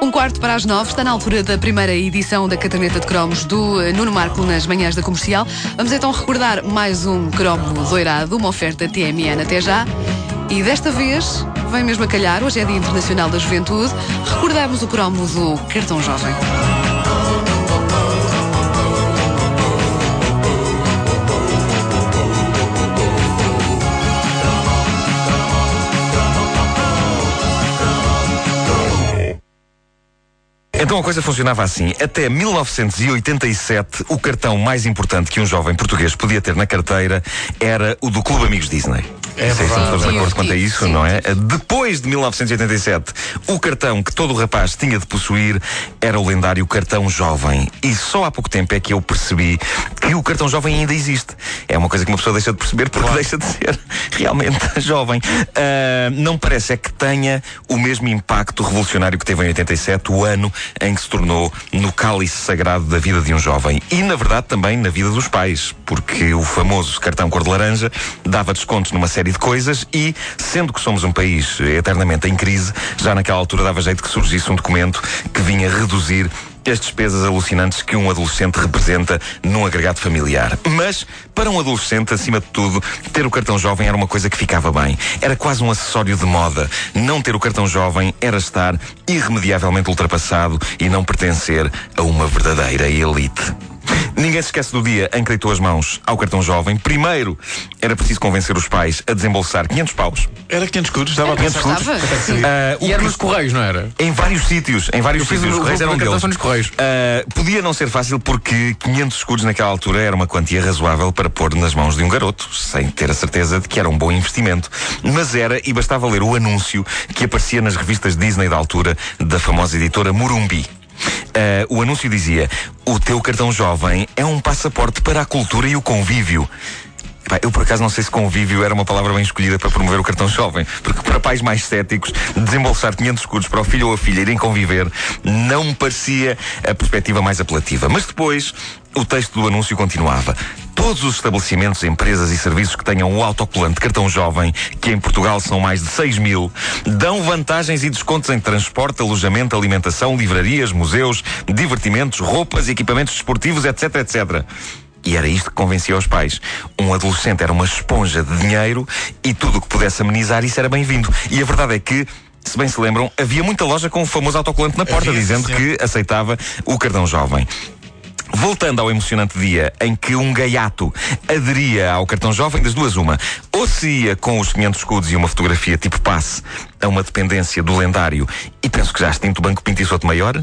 Um quarto para as nove, está na altura da primeira edição da caderneta de cromos do eh, Nuno Marco nas manhãs da comercial. Vamos então recordar mais um cromo doirado, uma oferta TMN até já. E desta vez, vem mesmo a calhar, hoje é Dia Internacional da Juventude, recordamos o cromo do Cartão Jovem. Então a coisa funcionava assim. Até 1987, o cartão mais importante que um jovem português podia ter na carteira era o do Clube Amigos Disney. É Não sei se verdade. estamos de Sim, acordo quanto a sim, isso, sim. não é? Depois de 1987, o cartão que todo o rapaz tinha de possuir era o lendário cartão jovem. E só há pouco tempo é que eu percebi que o cartão jovem ainda existe. É uma coisa que uma pessoa deixa de perceber porque deixa de ser realmente jovem. Ah, não parece é que tenha o mesmo impacto revolucionário que teve em 87, o ano em que se tornou no cálice sagrado da vida de um jovem. E, na verdade, também na vida dos pais, porque o famoso cartão cor de laranja dava descontos numa série de coisas e, sendo que somos um país eternamente em crise, já naquela altura dava jeito que surgisse um documento que vinha reduzir as despesas alucinantes que um adolescente representa num agregado familiar. Mas, para um adolescente, acima de tudo, ter o cartão jovem era uma coisa que ficava bem. Era quase um acessório de moda. Não ter o cartão jovem era estar irremediavelmente ultrapassado e não pertencer a uma verdadeira elite. Ninguém se esquece do dia em que deitou as mãos ao cartão jovem. Primeiro, era preciso convencer os pais a desembolsar 500 paus. Era 500 escudos, estava a 500 pensar. escudos. O E era nos Correios, não era? em vários sítios, em vários sítios. Os Correios eram deles. nos Correios. Ah, podia não ser fácil porque 500 escudos naquela altura era uma quantia razoável para pôr nas mãos de um garoto, sem ter a certeza de que era um bom investimento. Mas era, e bastava ler o anúncio que aparecia nas revistas Disney da altura, da famosa editora Murumbi. Ah, o anúncio dizia: O teu cartão jovem é um passaporte para a cultura e o convívio. Eu por acaso não sei se convívio era uma palavra bem escolhida para promover o cartão jovem, porque para pais mais céticos, desembolsar 500 escudos para o filho ou a filha irem conviver não me parecia a perspectiva mais apelativa. Mas depois o texto do anúncio continuava. Todos os estabelecimentos, empresas e serviços que tenham o autocolante cartão jovem, que em Portugal são mais de 6 mil, dão vantagens e descontos em transporte, alojamento, alimentação, livrarias, museus, divertimentos, roupas, equipamentos desportivos, etc, etc. E era isto que convencia os pais. Um adolescente era uma esponja de dinheiro e tudo o que pudesse amenizar isso era bem-vindo. E a verdade é que, se bem se lembram, havia muita loja com o famoso autocolante na porta, Havia, dizendo sim. que aceitava o cartão jovem. Voltando ao emocionante dia em que um gaiato aderia ao cartão jovem, das duas uma. Ou se ia com os 500 escudos e uma fotografia tipo passe a uma dependência do lendário, e penso que já extinto o Banco Pinto e Souto Maior,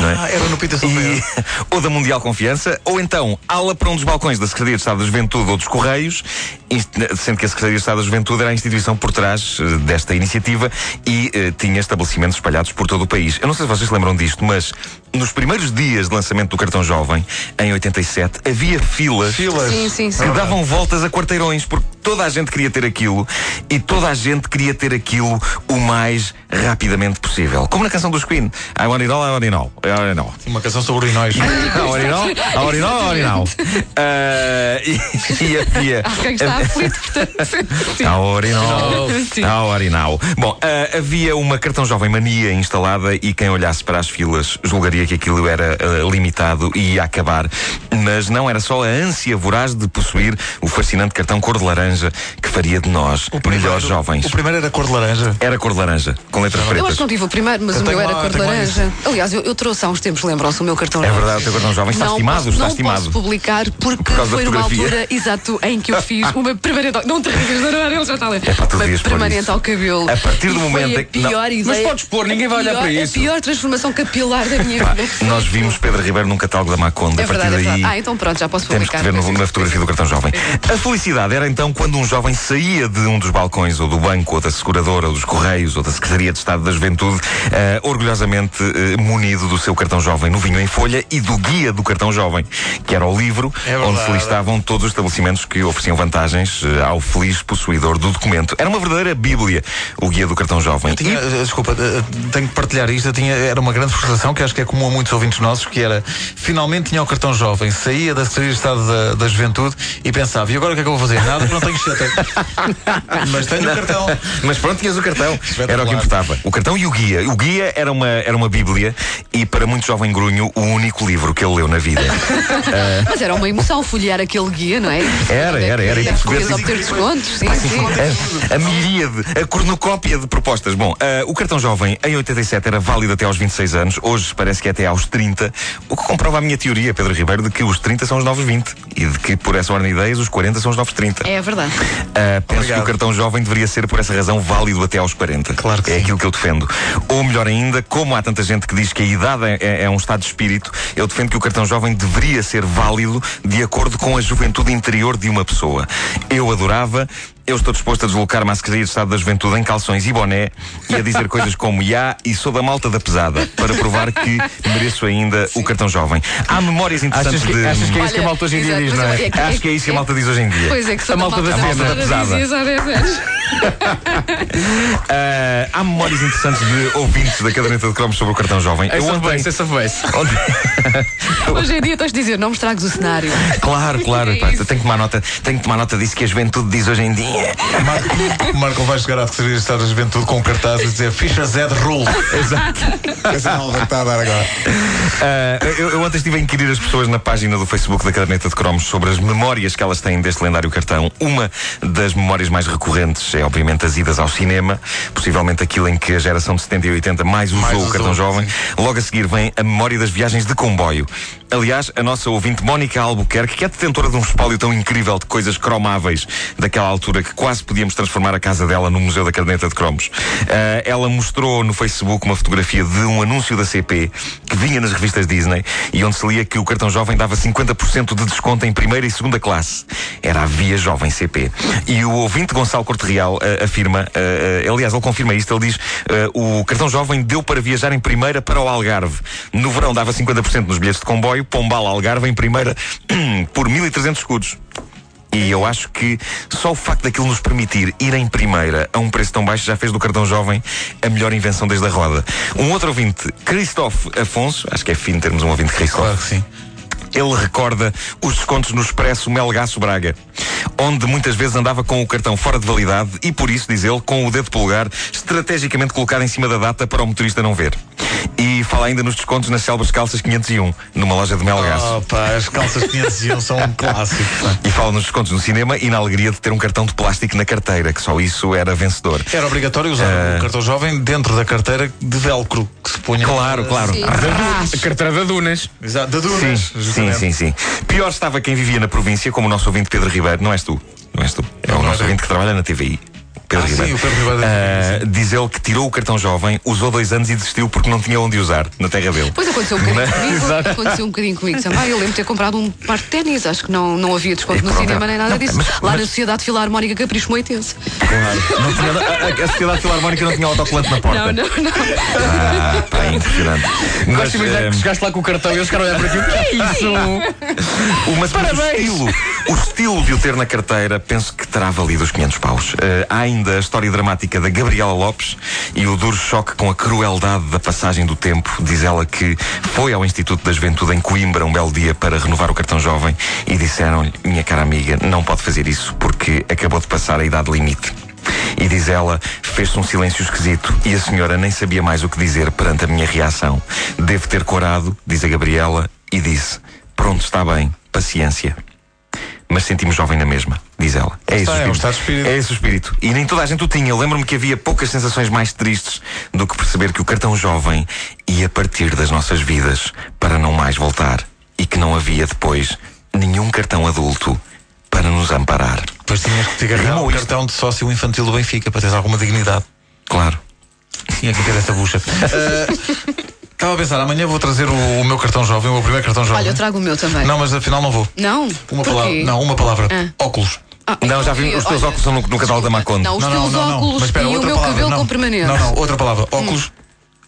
não é? Ah, era no São E- ou da Mundial Confiança, ou então ala para um dos balcões da Secretaria de Estado da Juventude ou dos Correios, sendo que a Secretaria de Estado da Juventude era a instituição por trás eh, desta iniciativa e eh, tinha estabelecimentos espalhados por todo o país. Eu não sei se vocês se lembram disto, mas nos primeiros dias de lançamento do cartão jovem, em 87, havia filas. Filas. Sim, sim, sim. Que davam voltas a quarteirões, porque toda a gente queria ter aquilo e toda a gente queria ter aquilo o mais rapidamente possível. Como na canção dos Queen. I want it all, I want it all. I want it all. Uma canção sobre urinóis. A Orinal, a Orinal, a Orinal. Ah, e, e havia. Está aflito, portanto. Sim. A Orinal. Sim. A Orinal. Bom, ah, havia uma cartão jovem mania instalada e quem olhasse para as filas julgaria que aquilo era ah, limitado e ia acabar. Mas não era só a ânsia voraz de possuir o fascinante cartão cor de laranja que faria de nós melhores jovens. O primeiro era cor de laranja. Era cor de laranja, com letras Eu pretas. acho que não tive o primeiro, mas Eu o meu era cor de laranja. Aliás, eu, eu trouxe há uns tempos, lembram-se, o meu cartão É jovem. verdade, o teu cartão jovem está não estimado, posso, está não estimado. posso publicar porque Por foi numa altura, exato, em que eu fiz uma primeira. Não te rias, não, não, ele já está a ler. É tu Uma permanente isso. ao cabelo. A partir do E momento em que- não. pior ideia. Mas podes pôr, ninguém vai olhar pior- para isso. A pior transformação capilar da minha Pá, vida. nós vimos Pedro Ribeiro num catálogo da Maconde. É a partir verdade, é daí. verdade. Ah, então pronto, já posso Temos que publicar. ver no- na fotografia do cartão jovem. A felicidade era então quando um jovem saía de um dos balcões, ou do banco, ou da seguradora, ou dos Correios, ou da Secretaria de Estado da Juventude, eh, orgulhosamente eh, munido do seu cartão jovem no Vinho em Folha e do Guia do Cartão Jovem, que era o livro É onde se verdade. listavam todos os estabelecimentos que ofereciam vantagens eh, ao feliz possuidor do documento. Era uma verdadeira bíblia, o Guia do Cartão Jovem. Tinha, eh, desculpa, eh, tenho que partilhar isto. Eu tinha, era uma grande frustração que acho que é comum a muitos ouvintes nossos, que era finalmente tinha o cartão jovem, saía da Secretaria de Estado da, da Juventude e pensava, e agora o que é que eu vou fazer? Nada, porque não tenho cheta. Mas tenho o cartão. Mas pronto, tinhas o cartão. Era o que importava. O cartão e o guia. O guia era uma, era uma bíblia e, para muito jovem grunho, o único livro que ele leu na vida. Mas era uma emoção folhear aquele guia, não é? Era, era, era. E Depois obter descontos, sim, sim. A, a miríade, a cornucópia de propostas. Bom, ah, o cartão jovem em 87 era válido até aos 26 anos, hoje parece que é até aos 30, o que comprova a minha teoria, Pedro Ribeiro, de que os 30 são os novos 20 e de que, por essa ordem de ideias, os 40 são os novos 30. É verdade. Ah, penso Obrigado. que o cartão jovem deveria ser, por essa razão, válido até aos 40. Claro que é sim. aquilo que eu defendo. Ou melhor ainda, como há tanta gente que diz que a idade é, é- é um estado de espírito, eu defendo que o cartão jovem deveria ser válido de acordo com a juventude interior de uma pessoa. Eu adorava. Eu estou disposto a deslocar-me à Secretaria de Estado da Juventude em calções e boné e a dizer coisas como Ya e sou da malta da pesada para provar que mereço ainda o cartão jovem. Há memórias interessantes Achas que, de. achas que é isso que a malta hoje em dia diz, não é? é que- Acho que é isso que a malta diz hoje em dia. Pois é que sou A malta da malta pesada. pesada, dizias há 10 anos. Há memórias interessantes de ouvintes da caderneta de cromos sobre o cartão jovem. Eu ontem, essa vez. ontem- Hoje em dia tens de dizer, não me estragues o cenário. Claro, claro, É pá, tenho que tomar nota, tenho que tomar nota disso que a juventude diz hoje em dia. Marco, Marco vai chegar à Secretaria de Estado da Juventude com um cartaz e dizer Ficha Z Rule. Exato. Essa não está a dar agora. Ah, eu, eu ontem estive a inquirir as pessoas na página do Facebook da caderneta de cromos sobre as memórias que elas têm deste lendário cartão. Uma das memórias mais recorrentes é, obviamente, as idas ao cinema, possivelmente aquilo em que a geração de 70 e 80 mais usou Mais o usou, cartão jovem. Logo a seguir vem a memória das viagens de comboio. Aliás, a nossa ouvinte Mónica Albuquerque, que é detentora de um espólio tão incrível de coisas cromáveis daquela altura que quase podíamos transformar a casa dela no Museu da Caderneta de Cromos. Ah, ela mostrou no Facebook uma fotografia de um anúncio da CP que vinha nas revistas Disney e onde se lia que o cartão jovem dava 50% de desconto em primeira e segunda classe. Era a Via Jovem CP. E o ouvinte Gonçalo Corte Real ah, afirma, ah, aliás, ele confirma isto, ele diz o cartão jovem deu para viajar em primeira para o Algarve. No verão dava 50% nos bilhetes de comboio, Pombal Algarve em primeira por 1.300 escudos. E eu acho que só o facto daquilo nos permitir ir em primeira a um preço tão baixo já fez do cartão jovem a melhor invenção desde a roda. Um outro ouvinte, Christophe Afonso, acho que é fino termos um ouvinte Christophe. Claro que sim. Ele recorda os descontos no Expresso Melgaço Braga, onde muitas vezes andava com o cartão fora de validade e, por isso, diz ele, com o dedo polegar estrategicamente colocado em cima da data para o motorista não ver. E fala ainda nos descontos nas célebres calças 501, numa loja de Melgaço. Oh, pá, as calças 501 são um clássico. pá. E fala nos descontos no cinema e na alegria de ter um cartão de plástico na carteira, que só isso era vencedor. Era obrigatório usar o cartão jovem dentro da carteira de velcro que se punha. Claro, claro. A carteira da Dunas. Exato, da Dunas. Sim, sim, sim, sim. Pior estava quem vivia na província, como o nosso ouvinte Pedro Ribeiro. Não és tu, não és tu. É o nosso ouvinte que trabalha na TVI. Pedro Ah, sim, Ribeiro. o Pedro Ribeiro TVI, diz ele que tirou o cartão jovem, usou dois anos e desistiu porque não tinha onde usar na terra dele. Pois aconteceu um bocadinho Mas- comigo. Aconteceu um bocadinho comigo também. Eu lembro de ter comprado um par de ténis. Acho que não, não havia desconto E no cinema nem nada não, disso. mas- Lá mas- na Sociedade Filarmónica Capricho Moitense. Claro. Não tinha, a, a- Sociedade Filarmónica não tinha autocolante na porta. Não, não, não. Ah, pá, impressionante. Mas, imaginar ah, que chegaste lá com o cartão e eles ficaram a olhar para ti. O que é isso? O, mas, mas o estilo, o estilo de o ter na carteira, penso que terá valido os 500 paus. Eh, há ainda a história dramática da Gabriela Lopes e o duro choque com a crueldade da passagem do tempo. Diz ela que foi ao Instituto da Juventude em Coimbra um belo dia para renovar o cartão jovem e disseram-lhe, minha cara amiga, não pode fazer isso porque acabou de passar a idade limite. E diz ela, fez-se um silêncio esquisito e a senhora nem sabia mais o que dizer perante a minha reação. Devo ter corado, diz a Gabriela, e disse: Pronto, está bem, paciência. Mas sentimos jovem na mesma, diz ela. É esse Está, o é espírito. de espírito. É esse o espírito. E nem toda a gente o tinha. Lembro-me que havia poucas sensações mais tristes do que perceber que o cartão jovem ia partir das nossas vidas para não mais voltar. E que não havia depois nenhum cartão adulto para nos amparar. Depois tinhas que te agarrar o isto. cartão de sócio infantil do Benfica para teres alguma dignidade. Claro. Tinha que ter essa bucha. Ah, Estava a pensar, amanhã vou trazer o, o meu cartão jovem, o meu primeiro cartão jovem. Olha, eu trago o meu também. Não, mas afinal não vou. Não? Uma Porquê? palavra. Não, uma palavra. Ah. Óculos. Ah, Não, já vi, os teus olha, óculos são no, no catálogo da Maconde. Não, os não, teus não, não, não. óculos Mas espera, e o outra meu palavra. cabelo não. com permanente. Não, não, outra palavra. Óculos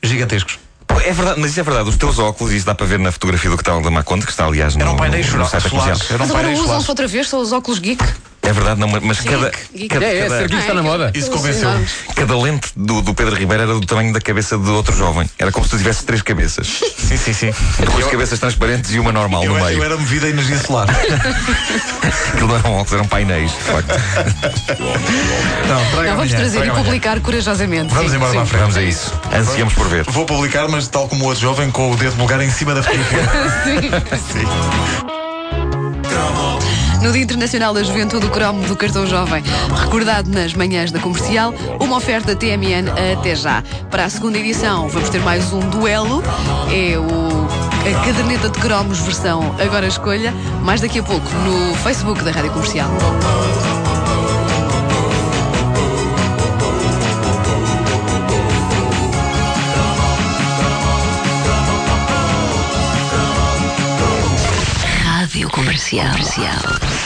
gigantescos. É verdade, mas isso é verdade. Os teus óculos, isso dá para ver na fotografia do catálogo da Maconde, que está aliás no, Eram painéis no site da solares. comercial. Eram Mas agora painéis solares. usam-se outra vez, são os óculos geek. É verdade, não, mas cada, geek. cada, É, é, cada- ser geek está na moda. Isso convenceu. cada lente do, do Pedro Ribeiro era do tamanho da cabeça de outro jovem. Era como se tu tivesse três cabeças. Sim, sim, sim. Duas cabeças transparentes e uma normal Eu, no meio. eu era movida a energia solar. Aquilo não eram óculos, eram painéis, de facto. Não, traga Não, vamos amanhã, trazer e publicar corajosamente. Vamos Sim, embora sim. para a frente. Vamos a isso. Ansiamos por ver. Vou publicar, mas tal como o outro jovem, com o dedo polegar em cima da fotografia. No Dia Internacional da Juventude, o cromo do cartão jovem, recordado nas manhãs da comercial, uma oferta TMN até já. Para a segunda edição, vamos ter mais um duelo. É o a caderneta de cromos versão Agora Escolha, mais daqui a pouco no Facebook da Rádio Comercial. Comercial. Comercial.